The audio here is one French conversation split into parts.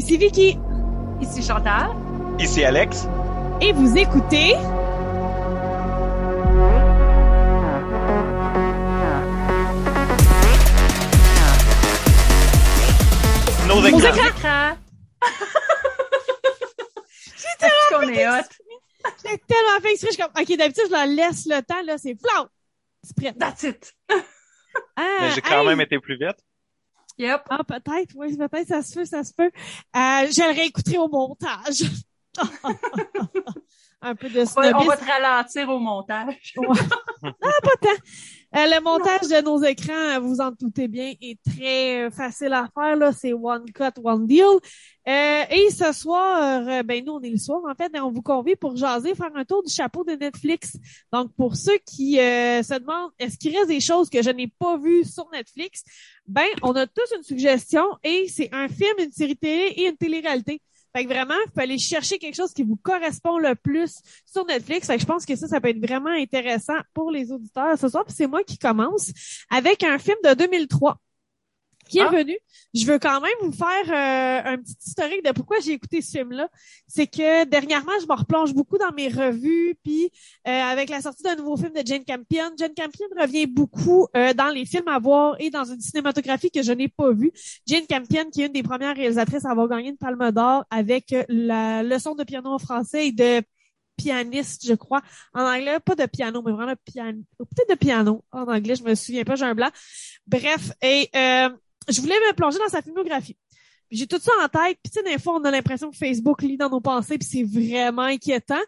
ici Vicky. Ici Chantal. Ici Alex. Et vous écoutez... Nos Nos écrans. écrans. Écran. Est-ce qu'on est hot? J'ai tellement fait exprès, je suis comme, ok, d'habitude, je leur laisse le temps, là, c'est flau. C'est prêt. That's it. Ah, Mais j'ai quand hey. même été plus vite. Yep. Ah, peut-être, oui, peut-être, ça se peut, ça se peut. Euh, je le réécouterai au montage. Un peu de On va, on snobisme. va te ralentir au montage. pas tant. Euh, le montage de nos écrans, euh, vous en doutez bien, est très euh, facile à faire. Là, c'est one cut, one deal. Euh, et ce soir, euh, ben nous on est le soir en fait, et on vous convie pour jaser, faire un tour du chapeau de Netflix. Donc pour ceux qui euh, se demandent, est-ce qu'il reste des choses que je n'ai pas vues sur Netflix? Ben on a tous une suggestion et c'est un film, une série télé et une télé-réalité. Fait que vraiment, il faut aller chercher quelque chose qui vous correspond le plus sur Netflix. Fait que je pense que ça, ça peut être vraiment intéressant pour les auditeurs ce soir. Puis c'est moi qui commence avec un film de 2003 qui est Ah. Je veux quand même vous faire euh, un petit historique de pourquoi j'ai écouté ce film-là. C'est que dernièrement, je me replonge beaucoup dans mes revues, puis euh, avec la sortie d'un nouveau film de Jane Campion, Jane Campion revient beaucoup euh, dans les films à voir et dans une cinématographie que je n'ai pas vue. Jane Campion, qui est une des premières réalisatrices à avoir gagné une palme d'or avec euh, la leçon de piano en français et de pianiste, je crois. En anglais, pas de piano, mais vraiment de piano. Peut-être de piano en anglais, je me souviens pas, j'ai un blanc. Bref, et euh, je voulais me plonger dans sa filmographie. J'ai tout ça en tête. Puis tu sais, des fois, on a l'impression que Facebook lit dans nos pensées, puis c'est vraiment inquiétant.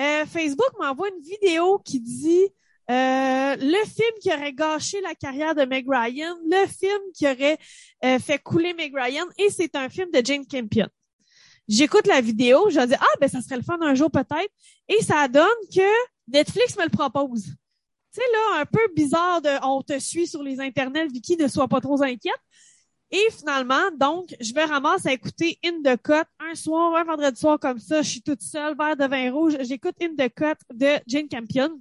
Euh, Facebook m'envoie une vidéo qui dit euh, le film qui aurait gâché la carrière de Meg Ryan, le film qui aurait euh, fait couler Meg Ryan, et c'est un film de Jane Campion. J'écoute la vidéo, je dis ah ben ça serait le fun un jour peut-être, et ça donne que Netflix me le propose. Tu sais là, un peu bizarre de on te suit sur les internets, Vicky, ne sois pas trop inquiète. Et finalement, donc, je me ramasse à écouter In the Cut un soir, un vendredi soir comme ça. Je suis toute seule, verre de vin rouge. J'écoute In the Cut de Jane Campion.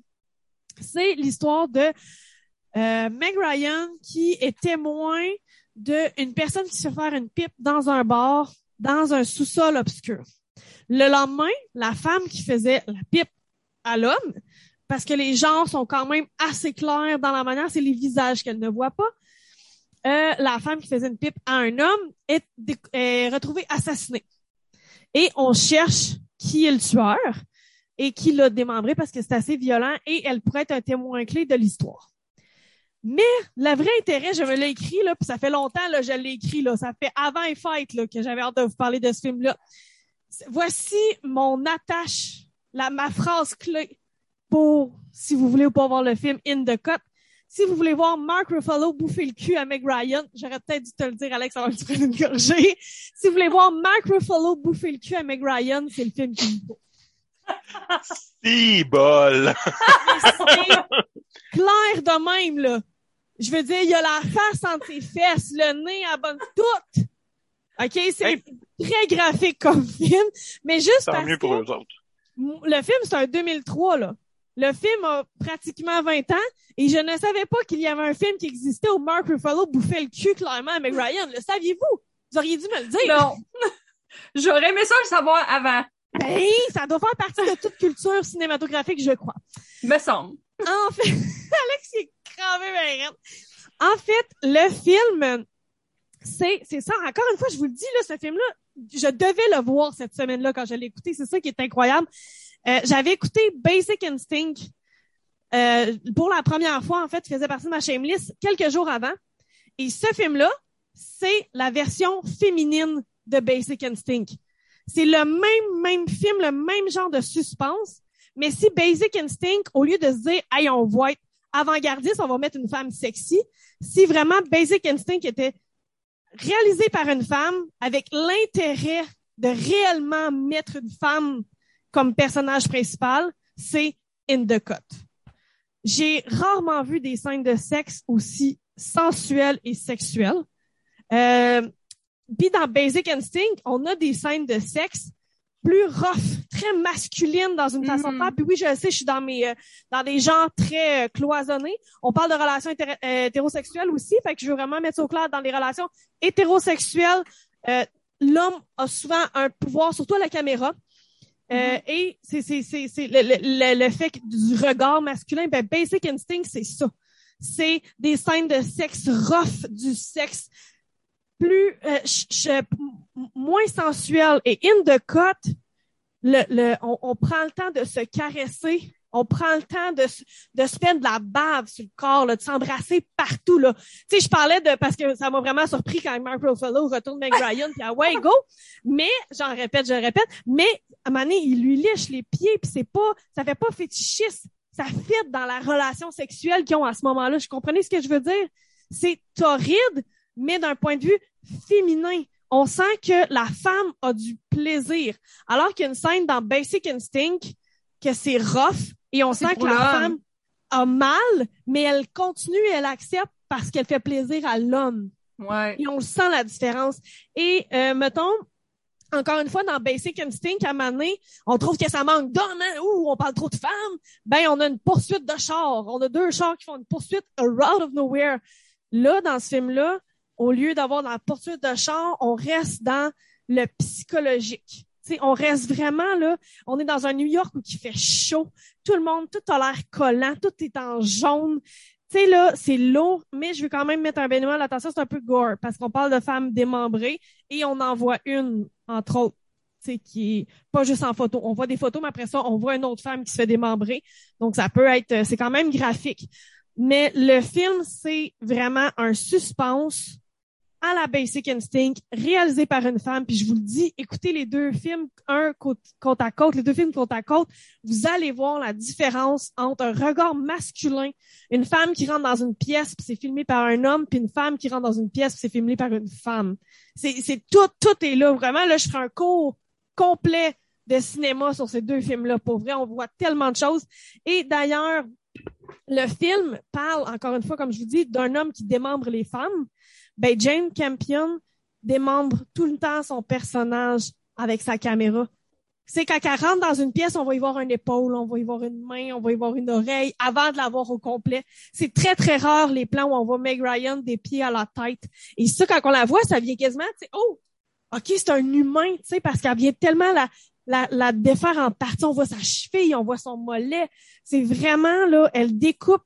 C'est l'histoire de euh, Meg Ryan qui est témoin d'une personne qui se fait faire une pipe dans un bar, dans un sous-sol obscur. Le lendemain, la femme qui faisait la pipe à l'homme, parce que les genres sont quand même assez clairs dans la manière, c'est les visages qu'elle ne voit pas. Euh, la femme qui faisait une pipe à un homme est, retrouvée assassinée. Et on cherche qui est le tueur et qui l'a démembré parce que c'est assez violent et elle pourrait être un témoin clé de l'histoire. Mais le vrai intérêt, je me l'ai écrit, là, puis ça fait longtemps, là, je l'ai écrit, là, ça fait avant les fêtes, là, que j'avais hâte de vous parler de ce film-là. Voici mon attache, ma phrase clé pour, si vous voulez ou pas voir le film In the Cut. Si vous voulez voir Mark Ruffalo bouffer le cul à Meg Ryan, j'aurais peut-être dû te le dire, Alex, avant que tu prennes une gorgée. Si vous voulez voir Mark Ruffalo bouffer le cul à Meg Ryan, c'est le film me faut. Si bol. C'est clair de même, là. Je veux dire, il y a la face entre ses fesses, le nez à bonne toute. OK? C'est Hey. très graphique comme film, mais juste parce mieux que pour eux autres. le film, c'est un 2003, là. Le film a pratiquement 20 ans et je ne savais pas qu'il y avait un film qui existait où Mark Ruffalo bouffait le cul clairement Meg Ryan. Le saviez-vous? Vous auriez dû me le dire. Non. J'aurais aimé ça le savoir avant. Ben, ça doit faire partie de toute culture cinématographique, je crois. Me semble. En fait, Alex est cravé, ben, raide. En fait, le film, c'est, c'est ça. Encore une fois, je vous le dis, là, ce film-là, je devais le voir cette semaine-là quand je l'ai écouté. C'est ça qui est incroyable. Euh, j'avais écouté Basic Instinct euh, pour la première fois. En fait, il faisait partie de ma shamelist quelques jours avant. Et ce film-là, c'est la version féminine de Basic Instinct. C'est le même, même film, le même genre de suspense. Mais si Basic Instinct, au lieu de se dire, hey, on va être avant-gardiste, on va mettre une femme sexy, si vraiment Basic Instinct était réalisé par une femme avec l'intérêt de réellement mettre une femme comme personnage principal, c'est In the Cut. J'ai rarement vu des scènes de sexe aussi sensuelles et sexuelles. Euh, puis dans Basic Instinct, on a des scènes de sexe plus rough, très masculines dans une façon de Mhm. faire. Puis oui, je sais, je suis dans mes euh, dans des genres très euh, cloisonnés. On parle de relations euh, hétérosexuelles aussi, fait que je veux vraiment mettre ça au clair dans les relations hétérosexuelles. Euh, l'homme a souvent un pouvoir, surtout à la caméra. Euh, Mm-hmm. Et c'est c'est c'est c'est le, le, le, le fait du regard masculin. Ben Basic Instinct, c'est ça. C'est des scènes de sexe rough, du sexe plus euh, ch- ch- m- moins sensuel et in the cut. Le, le, on, on prend le temps de se caresser. On prend le temps de, se- de se faire de la bave sur le corps, là, de s'embrasser partout. Là. Tu sais, je parlais de parce que ça m'a vraiment surpris quand Mark Ruffalo retourne Meg Ryan puis ah ouais go. Mais j'en répète, je répète. Mais à un moment donné, il lui liche les pieds puis c'est pas, ça fait pas fétichiste. Ça fit dans la relation sexuelle qu'ils ont à ce moment-là. Je comprenais ce que je veux dire? C'est torride, mais d'un point de vue féminin. On sent que la femme a du plaisir. Alors qu'il y a une scène dans Basic Instinct que c'est rough et on sent que la femme a mal, mais elle continue et elle accepte parce qu'elle fait plaisir à l'homme. Ouais. Et on sent la différence. Et euh, mettons, encore une fois, dans Basic Instinct, à Mané, on trouve que ça manque d'hommes, hein? Ouh, on parle trop de femmes. Ben, on a une poursuite de chars. On a deux chars qui font une poursuite out of nowhere. Là, dans ce film-là, au lieu d'avoir la poursuite de chars, on reste dans le psychologique. On reste vraiment là, on est dans un New York où il fait chaud, tout le monde, tout a l'air collant, tout est en jaune. Tu sais, là, c'est lourd, mais je veux quand même mettre un bénévole. Attention, c'est un peu gore, parce qu'on parle de femmes démembrées et on en voit une, entre autres, tu sais, qui est pas juste en photo. On voit des photos, mais après ça, on voit une autre femme qui se fait démembrer. Donc, ça peut être, c'est quand même graphique. Mais le film, c'est vraiment un suspense à la Basic Instinct, réalisé par une femme. Puis je vous le dis, écoutez les deux films, un côte, à côte, les deux films côte à côte, vous allez voir la différence entre un regard masculin, une femme qui rentre dans une pièce, puis c'est filmé par un homme, puis une femme qui rentre dans une pièce, puis c'est filmé par une femme. C'est, c'est tout, tout est là. Vraiment, là, je ferai un cours complet de cinéma sur ces deux films-là. Pour vrai, on voit tellement de choses. Et d'ailleurs, le film parle, encore une fois, comme je vous dis, d'un homme qui démembre les femmes. Ben, Jane Campion démembre tout le temps son personnage avec sa caméra. C'est quand elle rentre dans une pièce, on va y voir une épaule, on va y voir une main, on va y voir une oreille avant de la voir au complet. C'est très, très rare les plans où on voit Meg Ryan des pieds à la tête. Et ça, quand on la voit, ça vient quasiment, tu sais, oh, OK, c'est un humain, tu sais, parce qu'elle vient tellement la, la, la défaire en partie. On voit sa cheville, on voit son mollet. C'est vraiment, là, elle découpe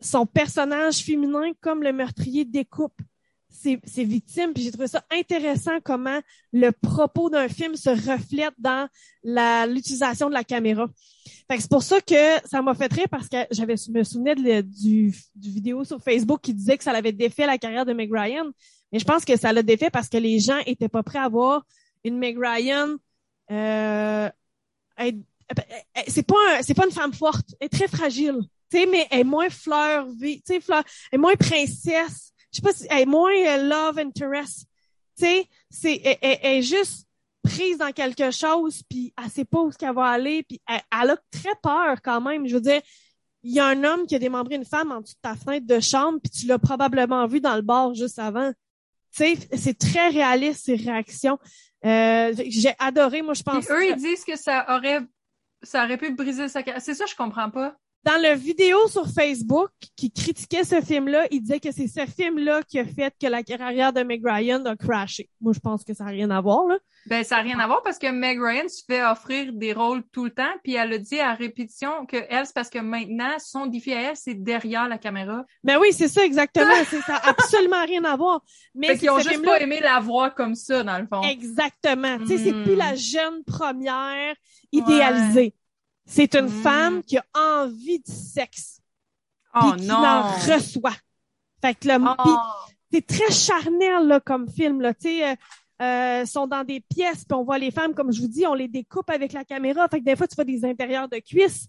son personnage féminin comme le meurtrier découpe ses, victimes. Puis j'ai trouvé ça intéressant comment le propos d'un film se reflète dans l'utilisation de la caméra. Fait que c'est pour ça que ça m'a fait rire parce que j'avais me souvenais de du, vidéo sur Facebook qui disait que ça avait défait la carrière de Meg Ryan. Mais je pense que ça l'a défait parce que les gens étaient pas prêts à voir une Meg Ryan euh, euh, c'est pas c'est pas une femme forte, elle est très fragile. Tu sais, mais elle est moins fleur tu sais, fleur, elle est moins princesse. Je sais pas si elle est moins euh, love interest. Tu sais, c'est elle, elle- elle est juste prise dans quelque chose puis elle sait pas où ce qu'elle va aller puis elle, elle a très peur quand même. Je veux dire, il y a un homme qui a démembré une femme en dessous de ta fenêtre de chambre puis tu l'as probablement vu dans le bar juste avant. Tu sais, c'est très réaliste ces réactions. Euh, j'ai adoré, moi je Puis pense. eux, ils disent que ça aurait, ça aurait pu briser sa carrière. C'est ça, je comprends pas. Dans le vidéo sur Facebook qui critiquait ce film-là, il disait que c'est ce film-là qui a fait que la carrière de Meg Ryan a crashé. Moi, je pense que ça n'a rien à voir, là. Ben, ça n'a rien à voir parce que Meg Ryan se fait offrir des rôles tout le temps, puis elle a dit à répétition que elle, c'est parce que maintenant, son défi à elle, c'est derrière la caméra. Mais oui, c'est ça, exactement. c'est ça a absolument rien à voir. Mais Fait qu'ils ont juste pas aimé la voir comme ça, dans le fond. Exactement. Tu sais, c'est Mm. plus la jeune première idéalisée. C'est une Mm. femme qui a envie de sexe. Oh qui non! en reçoit. Fait que le, Oh. c'est très charnel là, comme film. Là. Tu sais, euh, euh, sont dans des pièces, puis on voit les femmes, comme je vous dis, on les découpe avec la caméra. Fait que des fois, tu vois des intérieurs de cuisses.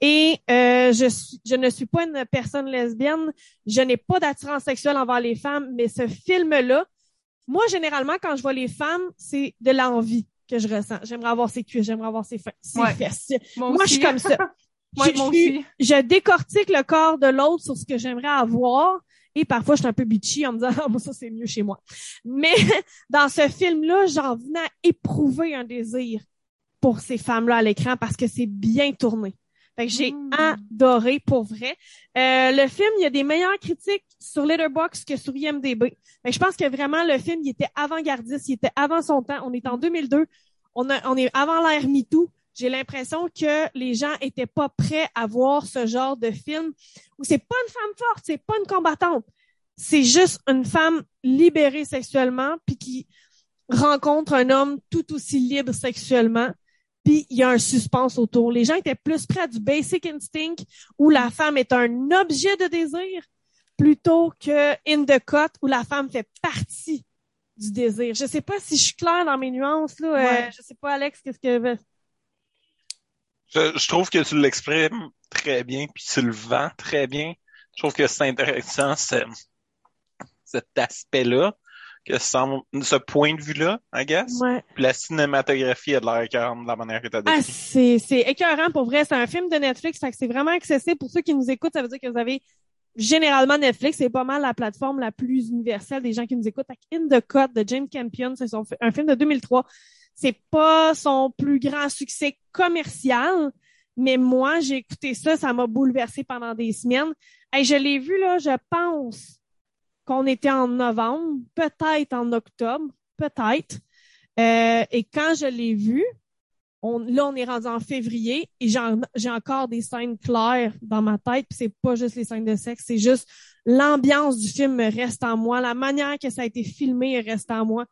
Et euh, je, suis, je ne suis pas une personne lesbienne. Je n'ai pas d'attirance sexuelle envers les femmes, mais ce film-là, moi, généralement, quand je vois les femmes, c'est de l'envie que je ressens. J'aimerais avoir ses cuisses, j'aimerais avoir ses, ses Ouais. fesses. Moi, Moi, je suis comme ça. Je- moi je suis- aussi. je décortique le corps de l'autre sur ce que j'aimerais avoir. Et parfois, je suis un peu bitchy en me disant, ah, ça, c'est mieux chez moi. Mais dans ce film-là, j'en venais à éprouver un désir pour ces femmes-là à l'écran parce que c'est bien tourné. Fait que j'ai Mm. adoré pour vrai. Euh, le film, il y a des meilleures critiques sur Letterboxd que sur IMDb. Fait que je pense que vraiment le film, il était avant-gardiste, il était avant son temps. On est en 2002, on, a, on est avant l'ère MeToo. J'ai l'impression que les gens étaient pas prêts à voir ce genre de film où c'est pas une femme forte, c'est pas une combattante. C'est juste une femme libérée sexuellement puis qui rencontre un homme tout aussi libre sexuellement puis il y a un suspense autour. Les gens étaient plus près à du basic instinct où la femme est un objet de désir plutôt que in the cut où la femme fait partie du désir. Je sais pas si je suis claire dans mes nuances là. Ouais. Euh, je sais pas Alex, qu'est-ce que Je, je trouve que tu l'exprimes très bien, puis tu le vends très bien. Je trouve que c'est intéressant ce- cet aspect-là, que semble, ce point de vue-là, I guess. ouais. Puis la cinématographie a de l'air écœurante de la manière que tu as Ah, décrit. c'est c'est écœurant pour vrai. C'est un film de Netflix, fait que c'est vraiment accessible pour ceux qui nous écoutent. Ça veut dire que vous avez généralement Netflix, c'est pas mal la plateforme la plus universelle des gens qui nous écoutent. In the Cut de James Campion, c'est son- un film de 2003. C'est pas son plus grand succès commercial, mais moi, j'ai écouté ça, ça m'a bouleversé pendant des semaines. Hey, je l'ai vu, là, je pense qu'on était en novembre, peut-être en octobre, peut-être. Euh, et quand je l'ai vu, on, là, on est rendu en février et j'ai en- j'ai encore des scènes claires dans ma tête. Puis c'est pas juste les scènes de sexe, c'est juste l'ambiance du film reste en moi, la manière que ça a été filmé reste en moi.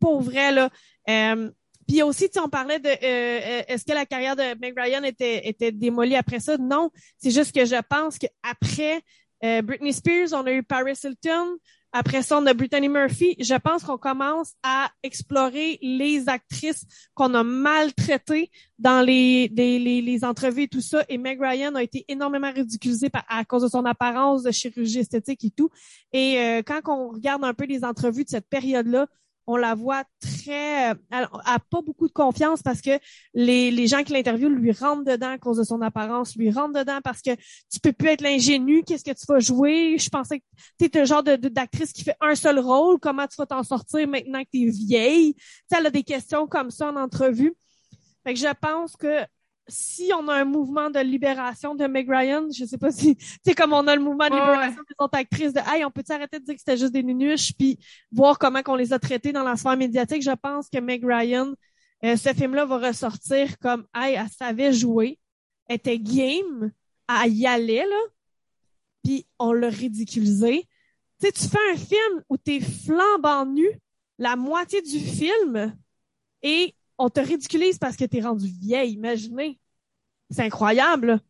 Pour vrai là. Euh, puis aussi, tu on parlait de euh, est-ce que la carrière de Meg Ryan était était démolie après ça? Non, c'est juste que je pense que après euh, Britney Spears, on a eu Paris Hilton. Après ça, on a Brittany Murphy. Je pense qu'on commence à explorer les actrices qu'on a maltraitées dans les, les, les, les entrevues et tout ça. Et Meg Ryan a été énormément ridiculisée à cause de son apparence de chirurgie esthétique et tout. Et euh, quand on regarde un peu les entrevues de cette période-là, on la voit très... euh, Elle a pas beaucoup de confiance parce que les, gens qui l'interviewent lui rentrent dedans à cause de son apparence, lui rentrent dedans parce que tu peux plus être l'ingénu, qu'est-ce que tu vas jouer? Je pensais que tu es le genre d'actrice qui fait un seul rôle, comment tu vas t'en sortir maintenant que tu es vieille? Tu elle a des questions comme ça en entrevue. Fait que je pense que si on a un mouvement de libération de Meg Ryan, je sais pas si, c'est comme on a le mouvement de Ouais, libération des autres actrices de, hey, on peut arrêter de dire que c'était juste des nunuches puis voir comment qu'on les a traitées dans la sphère médiatique. Je pense que Meg Ryan, euh, ce film-là va ressortir comme, hey, elle savait jouer, elle était game, elle y allait, là, puis on l'a ridiculisé. Tu sais, tu fais un film où t'es flambant nu la moitié du film et on te ridiculise parce que t'es rendu vieille, imaginez. C'est incroyable. là.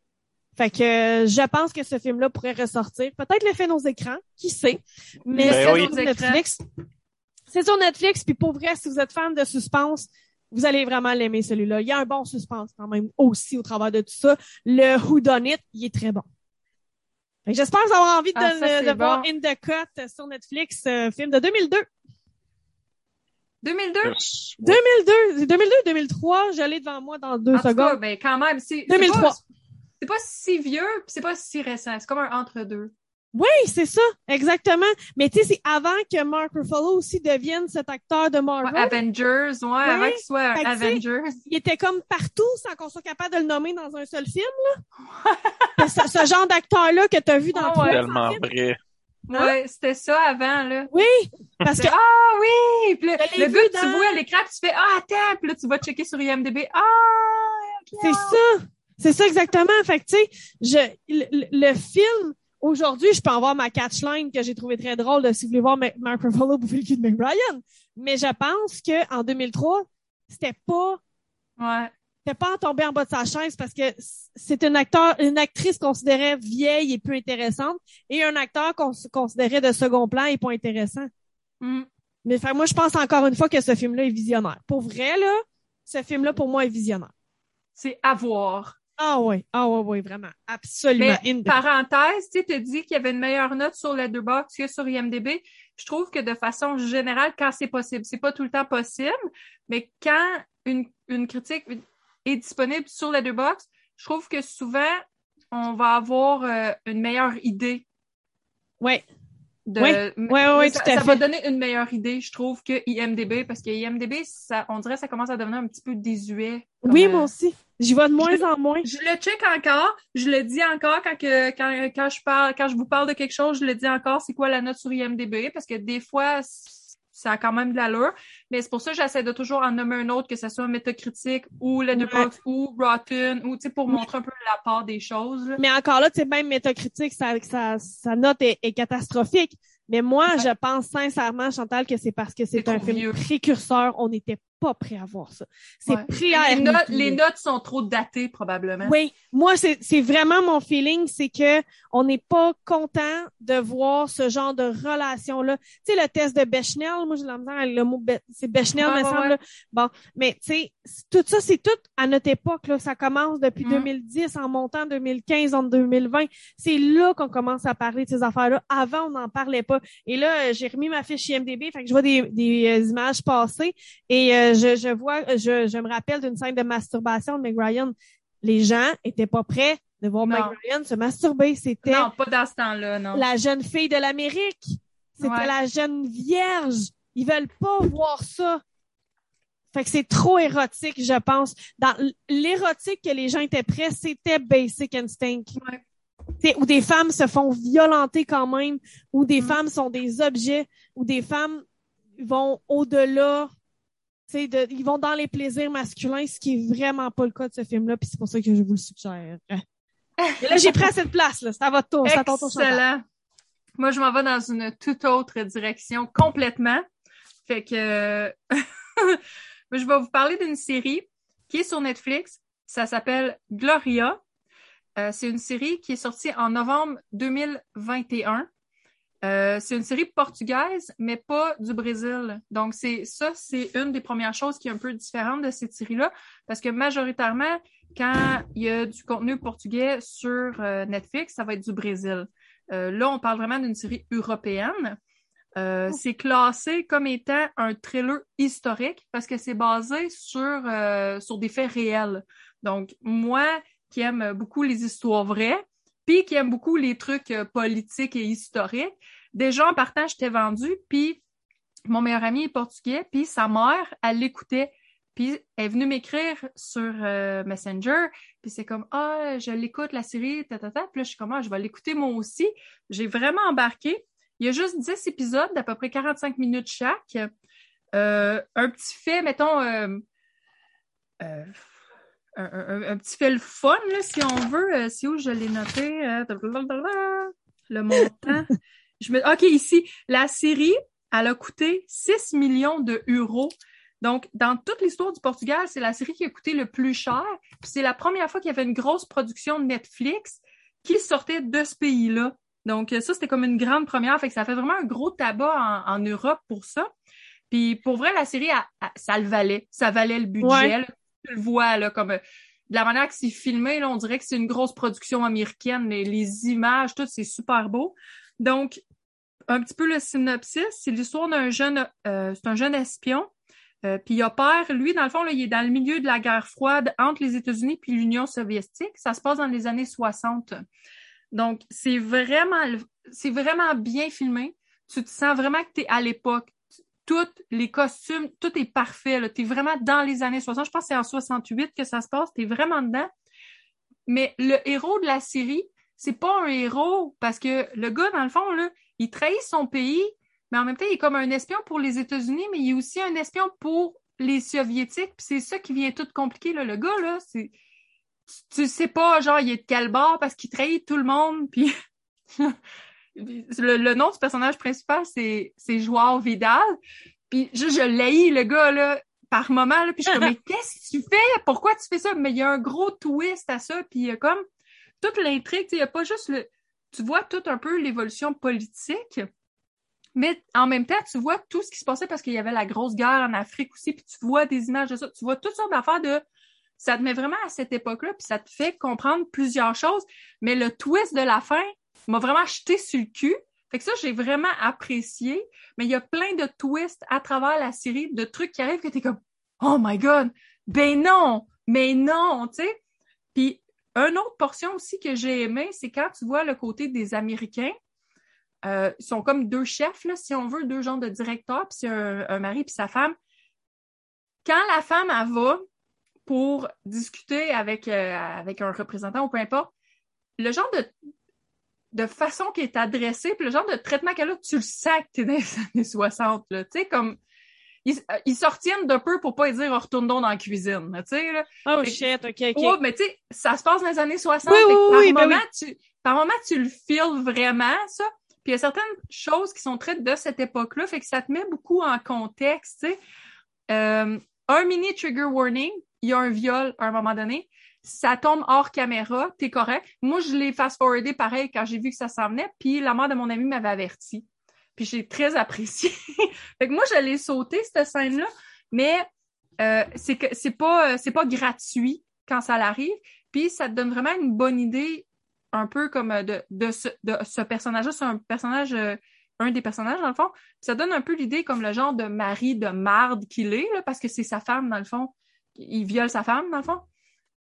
Fait que euh, je pense que ce film-là pourrait ressortir. Peut-être l'effet nos écrans, qui sait. Mais Ben c'est oui. sur Netflix. C'est sur Netflix, puis pour vrai, si vous êtes fan de suspense, vous allez vraiment l'aimer celui-là. Il y a un bon suspense quand même aussi au travers de tout ça. Le Who Done It, il est très bon. Fait que J'espère que vous avez envie de, Ah, ça, de voir. In the Cut sur Netflix, euh, film de 2002. 2002? 2002, 2002, 2003, j'allais devant moi dans deux En tout cas, secondes. ben quand même, c'est c'est 2003. pas- C'est pas si vieux, c'est pas si récent. C'est comme un entre-deux. Oui, c'est ça, exactement. Mais tu sais, c'est avant que Mark Ruffalo aussi devienne cet acteur de Ouais, Marvel. Avengers, ouais, avant qu'il soit Fait Avengers. Il était comme partout sans qu'on soit capable de le nommer dans un seul film. Là. ce, ce genre d'acteur-là que tu as vu dans Ah trois ouais. Tellement films. vrai. Ouais, c'était ça avant, là. Oui, parce que Ah oui! Puis le, le but, tu dans- vois à l'écran, tu fais Ah, attends! Puis là, tu vas checker sur IMDB. Ah! c'est ça. C'est ça exactement. Fait que tu sais, je le, le- film aujourd'hui, je peux en voir ma catchline que j'ai trouvé très drôle de si vous voulez voir Ma- Mark Ruffalo bouffer le cul de Ryan. Mais je pense que en 2003, c'était pas Ouais. C'était pas en tomber en bas de sa chaise parce que c'est une acteur, une actrice considérée vieille et peu intéressante et un acteur qu'on se considérait de second plan et pas intéressant. Mm. Mais fait, moi, je pense encore une fois que ce film-là est visionnaire. Pour vrai, là, ce film-là, pour moi, est visionnaire. C'est à voir. Ah oui, ah oui, oui, vraiment. Absolument. Mais, parenthèse, tu sais, t'as dit qu'il y avait une meilleure note sur Letterboxd que sur IMDb. Je trouve que de façon générale, quand c'est possible, c'est pas tout le temps possible, mais quand une, une critique est disponible sur Letterboxd, je trouve que souvent, on va avoir euh, une meilleure idée de... Oui, oui, oui, ça, tout à ça fait. va donner une meilleure idée, je trouve, que IMDB, parce que IMDB, ça, on dirait que ça commence à devenir un petit peu désuet. Oui, euh, moi aussi. J'y vais de moins en moins. Je le check encore, je le dis encore quand que quand, quand je parle quand je vous parle de quelque chose, je le dis encore c'est quoi la note sur IMDb? Parce que des fois ça a quand même de l'allure, mais c'est pour ça que j'essaie de toujours en nommer un autre que ce soit Metacritic ou Letterboxd ouais. ou Rotten ou tu sais pour montrer un peu la part des choses. Là. Mais encore là, tu sais même Metacritic sa sa, sa note est, est catastrophique. Mais moi, ouais. je pense sincèrement, Chantal, que c'est parce que c'est un film précurseur. On n'était pas prêt à voir ça. C'est ouais. prêt à les notes, les notes sont trop datées, probablement. Oui. Moi, c'est vraiment mon feeling, c'est que on n'est pas content de voir ce genre de relation-là. Tu sais, le test de Bechnel, moi, j'ai avec le mot, Be c'est Bechnel, ouais, me semble. Bon. Mais, tu sais, tout ça, c'est tout à notre époque, là. Ça commence depuis mm. 2010, en montant 2015, en 2020. C'est là qu'on commence à parler de ces affaires-là. Avant, on n'en parlait pas. Et là, j'ai remis ma fiche IMDB, fait que je vois des, des euh, images passer et euh, je, je, vois, je, je me rappelle d'une scène de masturbation de Meg Ryan. Les gens étaient pas prêts de voir non. Meg Ryan se masturber. C'était non, pas dans ce temps-là, non. La jeune fille de l'Amérique. C'était ouais. la jeune vierge. Ils veulent pas voir ça. Fait que c'est trop érotique, je pense. Dans l'érotique que les gens étaient prêts, c'était Basic Instinct. Ouais où des femmes se font violenter quand même, où des mmh. femmes sont des objets, où des femmes vont au-delà, ils vont dans les plaisirs masculins, ce qui est vraiment pas le cas de ce film-là, puis c'est pour ça que je vous le suggère. Là, j'ai pris à cette place, là. C'est à votre tour. Excellent. Moi, je m'en vais dans une toute autre direction, complètement. Fait que, je vais vous parler d'une série qui est sur Netflix. Ça s'appelle Gloria. Euh, c'est une série qui est sortie en novembre 2021. Euh, c'est une série portugaise, mais pas du Brésil. Donc, c'est ça, c'est une des premières choses qui est un peu différente de cette série-là, parce que majoritairement, quand il y a du contenu portugais sur euh, Netflix, ça va être du Brésil. Euh, là, on parle vraiment d'une série européenne. Euh, oh. C'est classé comme étant un thriller historique parce que c'est basé sur, sur des faits réels. Donc, moi, qui aime beaucoup les histoires vraies, qui aime beaucoup les trucs euh, politiques et historiques. Déjà, en partant, j'étais vendue, puis mon meilleur ami est portugais, puis sa mère, elle l'écoutait. Puis elle est venue m'écrire sur euh, Messenger, puis c'est comme ah je l'écoute la série ta ta puis là je suis comme ah je vais l'écouter moi aussi. J'ai vraiment embarqué. Il y a juste 10 épisodes d'à peu près 45 minutes chaque. Euh, un petit fait, mettons euh un, un, un, petit fil fun, là, si on veut. Euh, si où je l'ai noté? Euh, le montant. je me... OK, ici. La série, elle a coûté 6 millions de euros. Donc, dans toute l'histoire du Portugal, c'est la série qui a coûté le plus cher. Puis c'est la première fois qu'il y avait une grosse production de Netflix qui sortait de ce pays-là. Donc, ça, c'était comme une grande première. Fait que ça fait vraiment un gros tabac en, en Europe pour ça. Puis pour vrai, la série, elle, elle, ça le valait. Ça valait le budget. Ouais tu le vois, là, comme euh, de la manière que c'est filmé, là, on dirait que c'est une grosse production américaine. Les, les images, tout, c'est super beau. Donc, un petit peu le synopsis, c'est l'histoire d'un jeune, euh, c'est un jeune espion. Euh, puis il opère, lui, dans le fond, il est dans le milieu de la guerre froide entre les États-Unis puis l'Union soviétique. Ça se passe dans les années 60. Donc, c'est vraiment, c'est vraiment bien filmé. Tu te sens vraiment que tu es à l'époque tous les costumes, tout est parfait. Tu es vraiment dans les années 60. Je pense que c'est en 68 que ça se passe. Tu es vraiment dedans. Mais le héros de la série, c'est pas un héros parce que le gars, dans le fond, il trahit son pays, mais en même temps, il est comme un espion pour les États-Unis, mais il est aussi un espion pour les Soviétiques. C'est ça qui vient tout compliquer. Le gars, là, c'est. Tu, sais pas, genre, il est de quel parce qu'il trahit tout le monde. Puis. Le, le, nom du personnage principal, c'est, c'est Joao Vidal. Puis je, je l'ai le gars, là, par moment, là, puis je suis comme, mais qu'est-ce que tu fais? Pourquoi tu fais ça? Mais il y a un gros twist à ça, puis il y a comme toute l'intrigue, il y a pas juste le... Tu vois tout un peu l'évolution politique, mais en même temps, tu vois tout ce qui se passait parce qu'il y avait la grosse guerre en Afrique aussi, puis tu vois des images de ça, tu vois toutes sortes d'affaires de... Ça te met vraiment à cette époque-là, puis ça te fait comprendre plusieurs choses, mais le twist de la fin, m'a vraiment jeté sur le cul. Fait que ça, j'ai vraiment apprécié. Mais il y a plein de twists à travers la série, de trucs qui arrivent que t'es comme, oh my god, ben non, mais non, tu sais? Puis, une autre portion aussi que j'ai aimé, c'est quand tu vois le côté des Américains. Euh, ils sont comme deux chefs, là, si on veut, deux genres de directeurs, puis c'est un, un, mari puis sa femme. Quand la femme, elle va pour discuter avec, euh, avec un représentant ou peu importe, le genre de, de façon qui est adressée, puis le genre de traitement qu'elle a, tu le sens que t'es dans les années 60, là. Tu sais, comme, ils, euh, ils sortiennent d'un peu pour pas dire retourne donc dans la cuisine, tu sais, là. Oh Fait- shit, ok, ok. Ouais, mais tu sais, ça se passe dans les années 60. Oui, par, oui, ben moment, tu, par moment, tu le feels vraiment, ça. Puis il y a certaines choses qui sont traites de cette époque-là, fait que ça te met beaucoup en contexte, tu sais. Euh, un mini trigger warning, il y a un viol à un moment donné. Ça tombe hors caméra, t'es correct. Moi, je l'ai fast-forwardé pareil quand j'ai vu que ça s'en venait, puis la mère de mon ami m'avait averti. Puis j'ai très apprécié. fait que moi, je l'ai sauté, cette scène-là, mais euh, c'est que c'est pas, euh, pas gratuit quand ça l'arrive. Puis ça te donne vraiment une bonne idée, un peu comme euh, de, de ce, de ce personnage-là. C'est un personnage, euh, un des personnages, dans le fond. Puis ça donne un peu l'idée comme le genre de mari de marde qu'il est, là, parce que c'est sa femme, dans le fond. Il viole sa femme, dans le fond.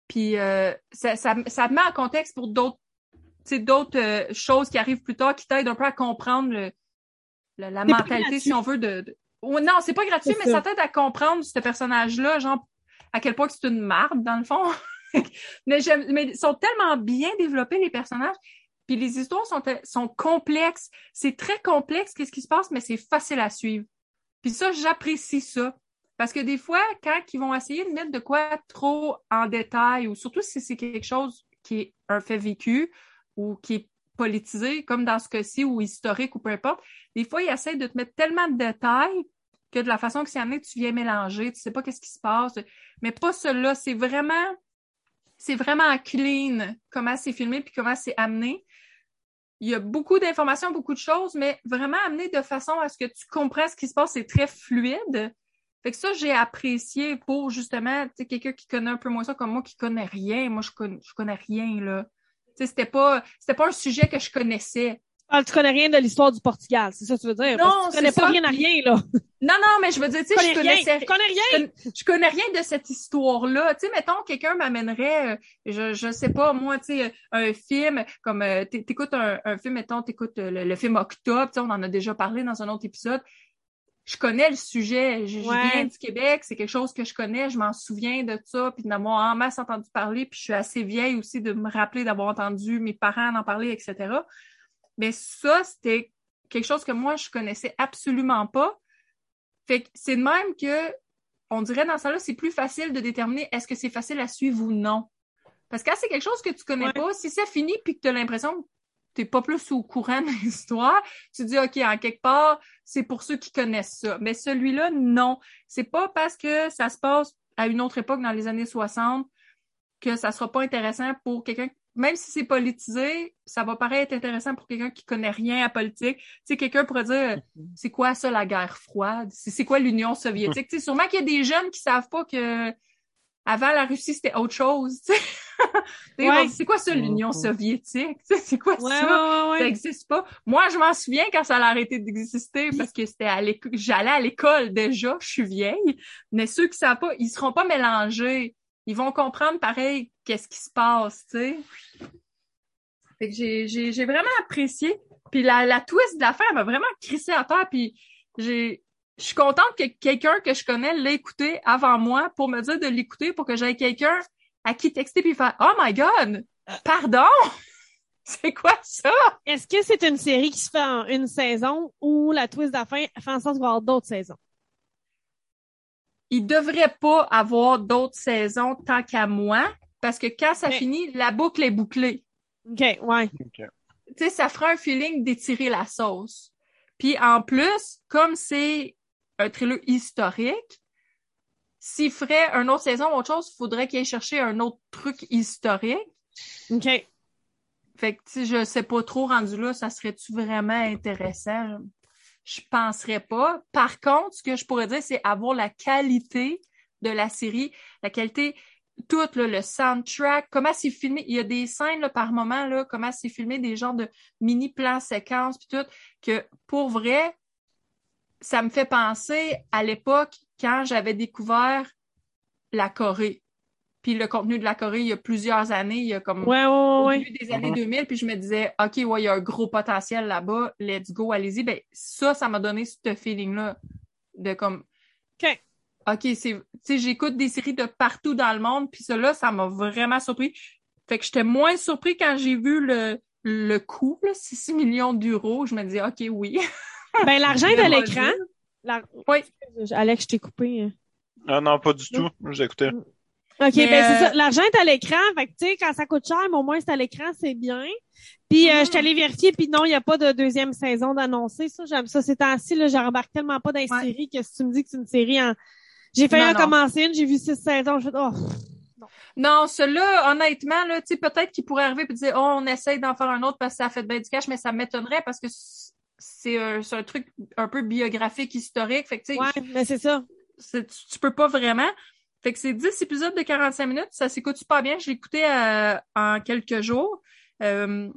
Puis euh, ça, ça, ça te met en contexte pour d'autres tu sais, d'autres euh, choses qui arrivent plus tard qui t'aident un peu à comprendre le, le- la mentalité, si on veut, de... de- Oh, non, c'est pas gratuit, mais ça. ça t'aide à comprendre ce personnage-là, genre à quel point que c'est une marde, dans le fond. mais j'aime, mais ils sont tellement bien développés, les personnages. Puis les histoires sont, sont complexes. C'est très complexe, qu'est-ce qui se passe, mais c'est facile à suivre. Puis ça, j'apprécie ça. Parce que des fois, quand ils vont essayer de mettre de quoi trop en détail, ou surtout si c'est quelque chose qui est un fait vécu ou qui est politisé, comme dans ce cas-ci, ou historique, ou peu importe, des fois, ils essaient de te mettre tellement de détails que de la façon que c'est amené, tu viens mélanger, tu sais pas qu'est-ce qui se passe. Mais pas cela, c'est vraiment, c'est vraiment clean comment c'est filmé puis comment c'est amené. Il y a beaucoup d'informations, beaucoup de choses, mais vraiment amené de façon à ce que tu comprennes ce qui se passe, c'est très fluide. Fait que ça, j'ai apprécié pour justement, tu sais, quelqu'un qui connaît un peu moins ça comme moi, qui connaît rien. Moi, je connais, je connais rien, là. Tu sais, c'était pas, c'était pas un sujet que je connaissais. Ah, tu connais rien de l'histoire du Portugal, c'est ça que tu veux dire? Non, Parce que tu connais pas ça. rien à rien, là. Non, non, mais je veux dire, tu sais, je connais rien. connaissais Tu connais rien. je connais- je connais rien de cette histoire-là. Tu sais, mettons, quelqu'un m'amènerait, euh, je, je sais pas, moi, tu sais, un film, comme, euh, t'é- t'écoutes un, un film, mettons, t'écoutes euh, le, le film Octobre, tu sais, on en a déjà parlé dans un autre épisode. Je connais le sujet. Je, Ouais. viens du Québec, c'est quelque chose que je connais, je m'en souviens de ça, puis d'avoir en masse entendu parler, puis je suis assez vieille aussi de me rappeler d'avoir entendu mes parents en parler, etc. Mais ça, c'était quelque chose que moi, je connaissais absolument pas. Fait que c'est de même que, on dirait dans ça là c'est plus facile de déterminer est-ce que c'est facile à suivre ou non. Parce que quand c'est quelque chose que tu connais Ouais. pas, si ça finit puis que tu as l'impression t'es pas plus au courant de l'histoire, tu dis, OK, en quelque part, c'est pour ceux qui connaissent ça. Mais celui-là, non. C'est pas parce que ça se passe à une autre époque dans les années 60 que ça sera pas intéressant pour quelqu'un même si c'est politisé, ça va paraître intéressant pour quelqu'un qui connaît rien à politique. Tu sais, quelqu'un pourrait dire, c'est quoi ça, la guerre froide? C'est quoi l'Union soviétique? Tu sais, sûrement qu'il y a des jeunes qui savent pas que avant la Russie, c'était autre chose. tu sais. Ouais. C'est quoi ça, l'Union Mhm. soviétique? C'est quoi Ouais, ça? ouais, Ça n'existe pas. Moi, je m'en souviens quand ça a arrêté d'exister parce que c'était à l'école. J'allais à l'école déjà, je suis vieille. Mais ceux qui savent pas, ils seront pas mélangés. Ils vont comprendre pareil qu'est-ce qui se passe, tu sais. Fait que j'ai, vraiment apprécié. Puis la, la twist de l'affaire m'a vraiment crissé à terre. Puis j'ai, je suis contente que quelqu'un que je connais l'ait écouté avant moi pour me dire de l'écouter pour que j'aie quelqu'un à qui texter puis faire Oh my God! Pardon? C'est quoi ça? Est-ce que c'est une série qui se fait en une saison ou la twist de la fin fait en sorte qu'il va y avoir d'autres saisons? il devrait pas avoir d'autres saisons tant qu'à moi, parce que quand ça Mais- finit, la boucle est bouclée. OK, ouais. Tu sais, ça fera un feeling d'étirer la sauce. Puis en plus, comme c'est un thriller historique, s'il ferait une autre saison ou autre chose, il faudrait qu'il aille chercher un autre truc historique. OK. Fait que, tu sais, je sais pas trop rendu là, ça serait-tu vraiment intéressant? Je penserais pas. Par contre, ce que je pourrais dire, c'est avoir la qualité de la série, la qualité, tout, là, le soundtrack, comment c'est filmé. Il y a des scènes, là, par moment, là, comment c'est filmé, des genres de mini plans séquences, puis tout, que, pour vrai, ça me fait penser à l'époque quand j'avais découvert la Corée. Puis le contenu de la Corée, il y a plusieurs années, il y a comme Ouais, ouais, au ouais. début des années Mhm. 2000, puis je me disais, OK, ouais, il y a un gros potentiel là-bas, let's go, allez-y. Ben, ça, ça m'a donné ce feeling-là de comme, OK. OK, c'est, tu sais, j'écoute des séries de partout dans le monde, puis cela, ça m'a vraiment surpris. Fait que j'étais moins surpris quand j'ai vu le, le coût, là, 6 millions d'euros. Je me disais, OK, oui. Ben, l'argent est à l'écran. La- Oui. Alex, je t'ai coupé. hein. Ah non, pas du tout. J'écoutais. OK, Mais, ben c'est euh, ça. L'argent est à l'écran. Fait que, tu sais, quand ça coûte cher, mais au moins c'est à l'écran, c'est bien. Puis, euh, je suis allée vérifier, puis non, il n'y a pas de deuxième saison d'annoncer. Ça, j'aime ça. Ces temps-ci, là, je remarque tellement pas dans les Ouais. séries que si tu me dis que c'est une série en... J'ai failli Non, en non. commencer une, j'ai vu six saisons, je fais, oh, Non, celui-là, honnêtement, là, tu sais, peut-être qu'il pourrait arriver et dire, oh, on essaye d'en faire un autre parce que ça a fait bien du cash, mais ça m'étonnerait parce que c'est un, truc un peu biographique, historique. Fait que, tu sais, ouais, mais c'est ça. tu, tu peux pas vraiment. Fait que c'est 10 épisodes de 45 minutes. Ça s'écoute super bien. Je l'ai écouté euh, en quelques jours. Euh,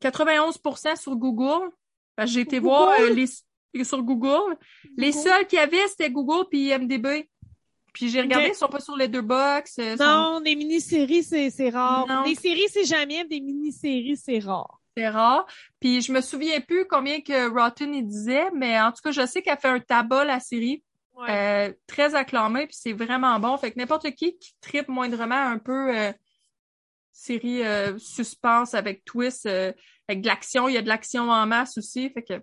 91% sur Google. Que J'ai été Google? voir euh, les, sur Google. Les seuls qu'il y avait, c'était Google puis IMDB. Puis j'ai regardé, Ok. ils sont pas sur les deux box. sont... Non, des mini-séries, c'est, c'est rare. Non. Des séries, c'est jamais, des mini-séries, c'est rare. C'est rare. Puis je me souviens plus combien que Rotten il disait, mais en tout cas, je sais qu'elle fait un tabac, la série. Euh, très acclamé, puis c'est vraiment bon. Fait que n'importe qui qui tripe moindrement un peu euh, série euh, suspense avec twist, euh, avec de l'action, il y a de l'action en masse aussi. Fait que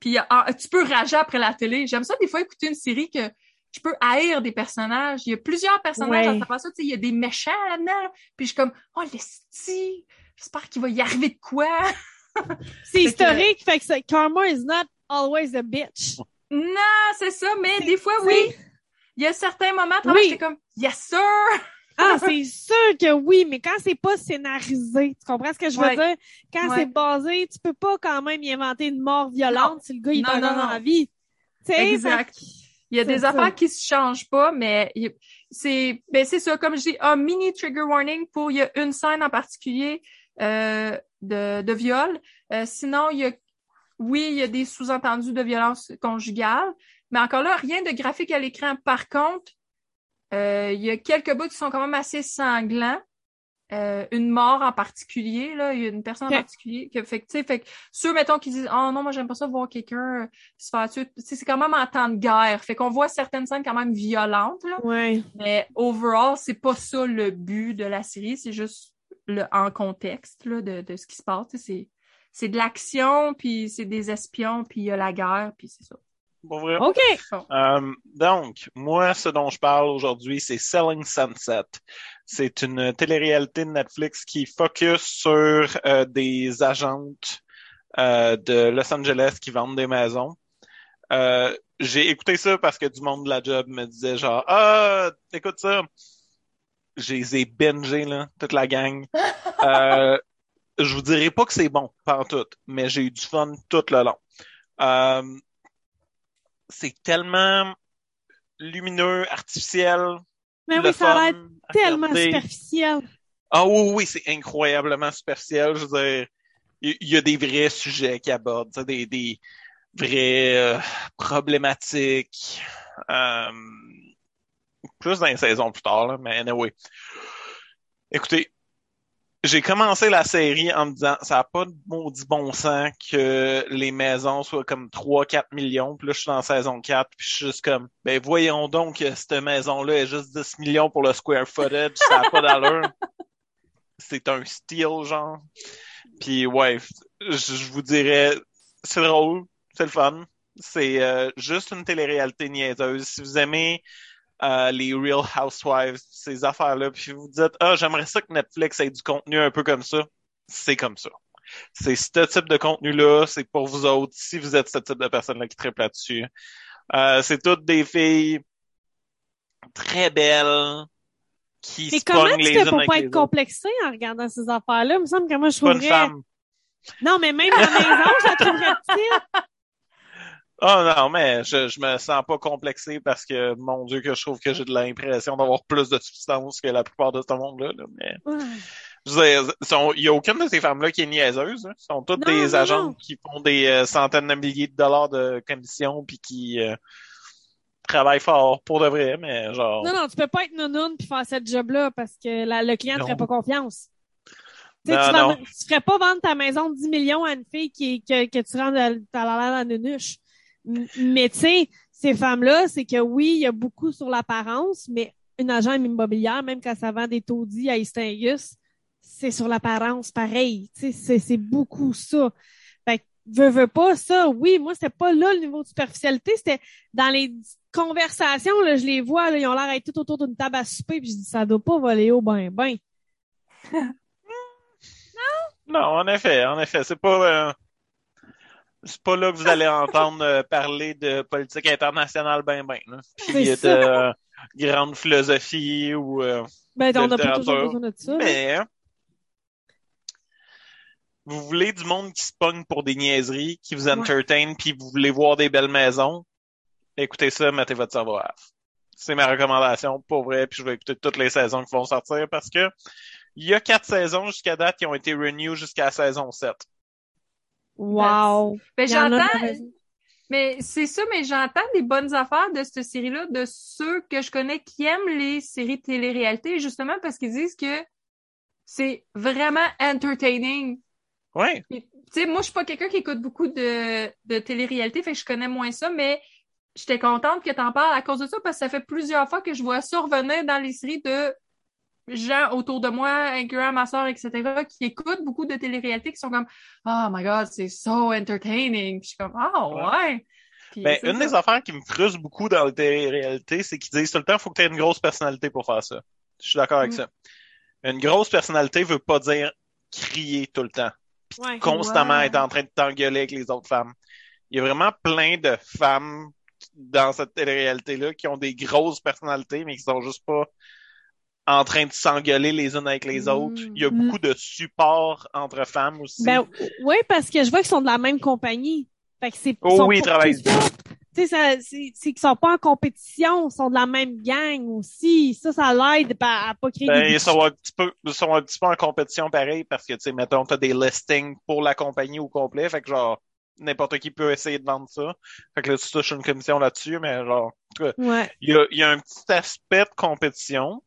puis ah, tu peux rager après la télé. J'aime ça des fois écouter une série que je peux haïr des personnages. Il y a plusieurs personnages Ouais. à travers ça. Tu sais, il y a des méchants là-dedans. Puis je suis comme, oh, le sti, j'espère qu'il va y arriver de quoi. C'est que- historique, fait que ça- karma is not always a bitch. Non, c'est ça, mais des fois, oui. Il y a certains moments, Oui. j'étais comme, yes, sir! Ah, c'est sûr que oui, mais quand c'est pas scénarisé, tu comprends ce que je veux Ouais. dire? Quand Ouais. c'est basé, tu peux pas quand même y inventer une mort violente si le gars il pas dans la vie. Tu sais, Exact. Il y a des ça. affaires qui se changent pas, mais c'est ben c'est ça, comme je dis, un mini trigger warning pour il y a une scène en particulier euh, de, de viol. Euh, sinon, il y a oui, il y a des sous-entendus de violence conjugale, mais encore là, rien de graphique à l'écran. Par contre, euh, il y a quelques bouts qui sont quand même assez sanglants. Euh, une mort en particulier, là, il y a une personne en particulier que fait que, tu sais, fait que ceux, mettons, qui disent Oh non, moi j'aime pas ça voir quelqu'un euh, se faire tuer. C'est quand même en temps de guerre. Fait qu'on voit certaines scènes quand même violentes, là. Ouais. Mais overall, c'est pas ça le but de la série, c'est juste le en contexte là, de, de ce qui se passe. C'est, c'est de l'action, puis c'est des espions, puis il y a la guerre, puis c'est ça. Pour vrai. OK. Euh, donc, moi, ce dont je parle aujourd'hui, c'est Selling Sunset. C'est une télé-réalité de Netflix qui focus sur euh, des agentes euh, de Los Angeles qui vendent des maisons. Euh, j'ai écouté ça parce que du monde de la job me disait genre Ah, écoute ça. Je les ai bingés, là, toute la gang. Euh, je vous dirai pas que c'est bon, pas en tout, mais j'ai eu du fun tout le long. Euh, c'est tellement lumineux, artificiel. Mais oui, ça a l'air tellement regarder. superficiel. Ah oui, oui, c'est incroyablement superficiel. Je veux dire, il y, a des vrais sujets qui abordent, des, des vraies euh, problématiques. Euh, plus dans les saisons plus tard, là, mais anyway. Écoutez, j'ai commencé la série en me disant ça n'a pas de maudit bon sens que les maisons soient comme 3-4 millions. Puis là, je suis dans saison 4, puis je suis juste comme ben voyons donc que cette maison-là est juste 10 millions pour le square footage, ça n'a pas d'allure. C'est un style, genre. Puis ouais, je, je vous dirais, c'est drôle, c'est le fun. C'est euh, juste une télé-réalité niaiseuse. Si vous aimez euh, les Real Housewives, ces affaires-là, puis vous dites ah j'aimerais ça que Netflix ait du contenu un peu comme ça, c'est comme ça. C'est ce type de contenu-là, c'est pour vous autres, si vous êtes ce type de personne-là qui triple là-dessus. Euh, c'est toutes des filles très belles qui Mais se comment tu fais pour pas être complexé en regardant ces affaires-là? Il me semble que moi, je trouverais... Non, mais même la maison, je la trouverais petite. Oh non, mais je, je me sens pas complexé parce que, mon Dieu, que je trouve que j'ai de l'impression d'avoir plus de substance que la plupart de ce monde-là. là. Mais il y a aucune de ces femmes-là qui est niaiseuse. hein. Ce sont toutes Non, des non, agents non. qui font des euh, centaines de milliers de dollars de commission puis qui euh, travaillent fort pour de vrai, mais genre. Non, non, tu peux pas être nounoune puis faire cette job-là parce que la- le client ne Non. ferait pas confiance. Tu sais, Non, tu, non. tu ferais pas vendre ta maison de 10 millions à une fille qui, que, que tu rends à, à la la nunuche. Mais tu sais, ces femmes-là, c'est que oui, il y a beaucoup sur l'apparence, mais une agent immobilière, même quand ça vend des taudis à Istingus, c'est sur l'apparence pareil. Tu sais, c'est beaucoup ça. Fait que, veux, veux pas ça. Oui, moi, c'était pas là le niveau de superficialité, c'était dans les conversations, là, je les vois, là, ils ont l'air d'être tout autour d'une table à souper, puis je dis, ça doit pas voler au ben ben. Non, en effet, en effet, c'est pas euh, c'est pas là que vous allez entendre euh, parler de politique internationale ben ben, là. Puis C'est de euh, grande philosophie ou euh, Ben, on n'a pas toujours besoin de ça. là. mais vous voulez du monde qui se pogne pour des niaiseries, qui vous entertain, puis vous voulez voir des belles maisons, écoutez ça, mettez votre cerveau à. C'est ma recommandation, pour vrai, puis je vais écouter toutes les saisons qui vont sortir parce que il y a quatre saisons jusqu'à date qui ont été renew jusqu'à la saison 7. Wow. Ben, j'entends, mais c'est ça, mais j'entends des bonnes affaires de cette série-là, de ceux que je connais qui aiment les séries de télé-réalité, justement parce qu'ils disent que c'est vraiment entertaining. Ouais. Tu sais, moi, je suis pas quelqu'un qui écoute beaucoup de, de télé-réalité, fait que je connais moins ça, mais j'étais contente que t'en parles à cause de ça, parce que ça fait plusieurs fois que je vois ça revenir dans les séries de gens autour de moi, incluant ma soeur, etc., qui écoutent beaucoup de télé-réalité, qui sont comme « Oh my God, c'est so entertaining! » Puis je suis comme « Ah, ouais! » Puis Ben, une ça. des affaires qui me frustre beaucoup dans la télé-réalité, c'est qu'ils disent tout le temps, faut que tu aies une grosse personnalité pour faire ça. Je suis d'accord avec Mm. ça. Une grosse personnalité veut pas dire crier tout le temps, Ouais. constamment Ouais. être en train de t'engueuler avec les autres femmes. Il y a vraiment plein de femmes dans cette télé-réalité-là qui ont des grosses personnalités, mais qui sont juste pas en train de s'engueuler les unes avec les autres. Il y a Mm. beaucoup de support entre femmes aussi. Ben, oui, parce que je vois qu'ils sont de la même compagnie. Fait que c'est, Oh oui, ils travaillent. Tu sais, c'est, c'est qu'ils sont pas en compétition, ils sont de la même gang aussi. Ça, ça l'aide à, à pas créer Ben, des... ils sont un petit peu, ils sont un petit peu en compétition pareil parce que, tu sais, mettons, t'as des listings pour la compagnie au complet. Fait que, genre, n'importe qui peut essayer de vendre ça. Fait que là, tu touches une commission là-dessus, mais genre, en tout cas, Ouais. il y a, il y a un petit aspect de compétition.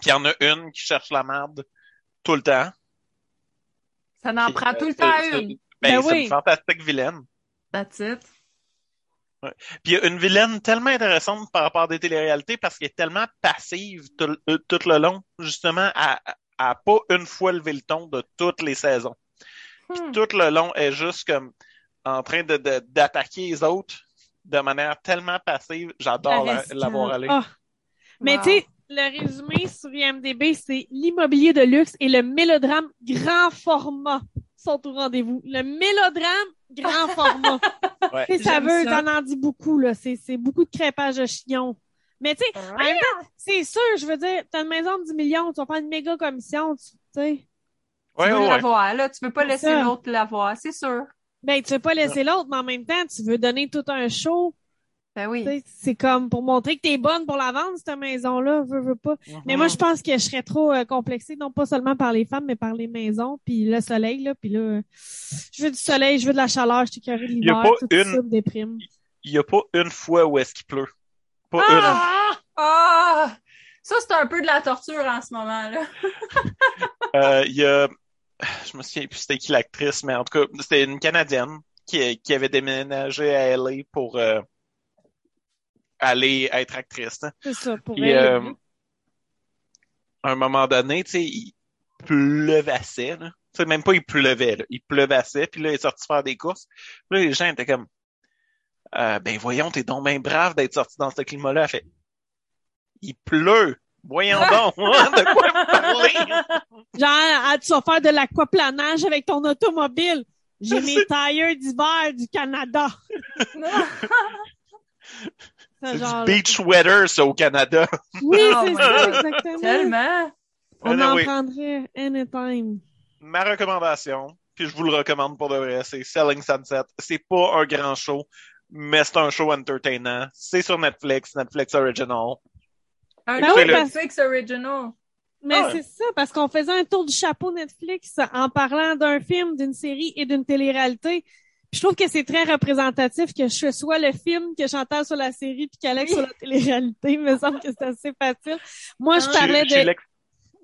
Puis il y en a une qui cherche la merde tout le temps. Ça n'en Puis, prend euh, tout le temps une. Ben, Ben c'est oui. une fantastique vilaine. That's it. Puis il y a une vilaine tellement intéressante par rapport à des téléréalités parce qu'elle est tellement passive tout, le- euh, tout le long, justement, à, à pas une fois lever le ton de toutes les saisons. Puis Hmm. tout le long est juste comme en train de, d'attaquer les autres de manière tellement passive. J'adore la, la voir aller. Ah. Mais Wow. tu sais, le résumé sur IMDB, c'est l'immobilier de luxe et le mélodrame grand format sont au rendez-vous. Le mélodrame grand format. Ouais. Ça veut, t'en en dis beaucoup, là. C'est, c'est beaucoup de crépage de chion. Mais tu sais, en même temps, c'est sûr, je veux dire, t'as une maison de 10 millions, tu vas faire une méga commission, tu sais. Ouais, tu veux ouais, ouais. l'avoir, là. Tu peux pas laisser l'autre l'avoir, c'est sûr. Ben, tu veux pas laisser l'autre, mais en même temps, tu veux donner tout un show. Ben oui. Tu sais, C'est comme pour montrer que t'es bonne pour la vendre, cette maison-là, veux, veux pas. Mhm. Mais moi, je pense que je serais trop euh, complexée, non pas seulement par les femmes, mais par les maisons, puis le soleil, là, puis là, euh, je veux du soleil, je veux de la chaleur, je suis curée de l'hiver, tout une- ça me déprime. Il y a pas une fois où est-ce qu'il pleut. Pas Ah! Ah! Ça, c'est un peu de la torture en ce moment, là. une. Euh, Il y a, je me souviens plus c'était qui l'actrice, mais en tout cas, c'était une Canadienne qui, qui avait déménagé à LA pour euh, aller être actrice. hein. C'est ça, pour Puis, elle. euh, à un moment donné, tu sais, il pleuvassait, là. Tu sais, même pas il pleuvait, là. Il pleuvassait, puis là, il est sorti faire des courses. Puis là, les gens étaient comme, euh, ben voyons, t'es donc bien brave d'être sorti dans ce climat-là. Fait, il pleut. Voyons donc, de quoi vous parlez? Genre, ah, tu vas faire de l'aquaplanage avec ton automobile. J'ai mes tailleurs d'hiver du Canada. Du beach weather, ça, au Canada. Oui, Oh c'est ça, exactement. Tellement. On Ah, en oui. prendrait anytime. Ma recommandation, puis je vous le recommande pour de vrai, c'est Selling Sunset. C'est pas un grand show, mais c'est un show entertainant. C'est sur Netflix, Netflix Original. Un Ben autre oui, Netflix original. Mais Ah ouais. c'est ça, parce qu'on faisait un tour du chapeau Netflix en parlant d'un film, d'une série et d'une télé-réalité. Je trouve que c'est très représentatif que je sois le film, que Chantal soit la série, puis qu'Alex Oui. soit la télé-réalité. Il me semble que c'est assez facile. Moi, je Ah. parlais de... je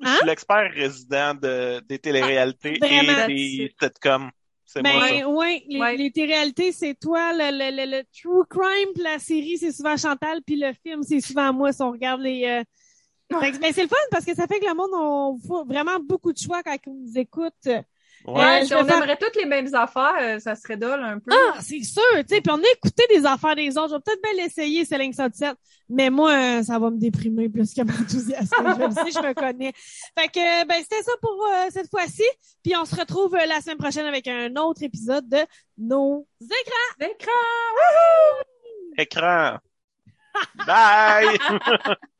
Hein? suis l'expert résident de, des téléréalités Ah, et des sitcoms. C'est moi, Ben ça. ouais, les, Ouais. les téléréalités, c'est toi, le, le, le, le true crime, puis la série, c'est souvent Chantal, puis le film, c'est souvent moi, si on regarde les... euh, Fait que, ben, c'est le fun parce que ça fait que le monde a vraiment beaucoup de choix quand ils nous écoutent. Ouais. Euh, si on faire- aimerait toutes les mêmes affaires, euh, ça serait dole un peu. Ah, c'est sûr, tu sais, puis on a écouté des affaires des autres. Je vais peut-être bien l'essayer, Céline Sunset, mais moi, euh, ça va me déprimer plus que m'enthousiasmer. je le sais, je me connais. Fait que, ben, c'était ça pour euh, cette fois-ci. Puis on se retrouve euh, la semaine prochaine avec un autre épisode de Nos écrans. L'écran! Wouhou! Écran. Bye!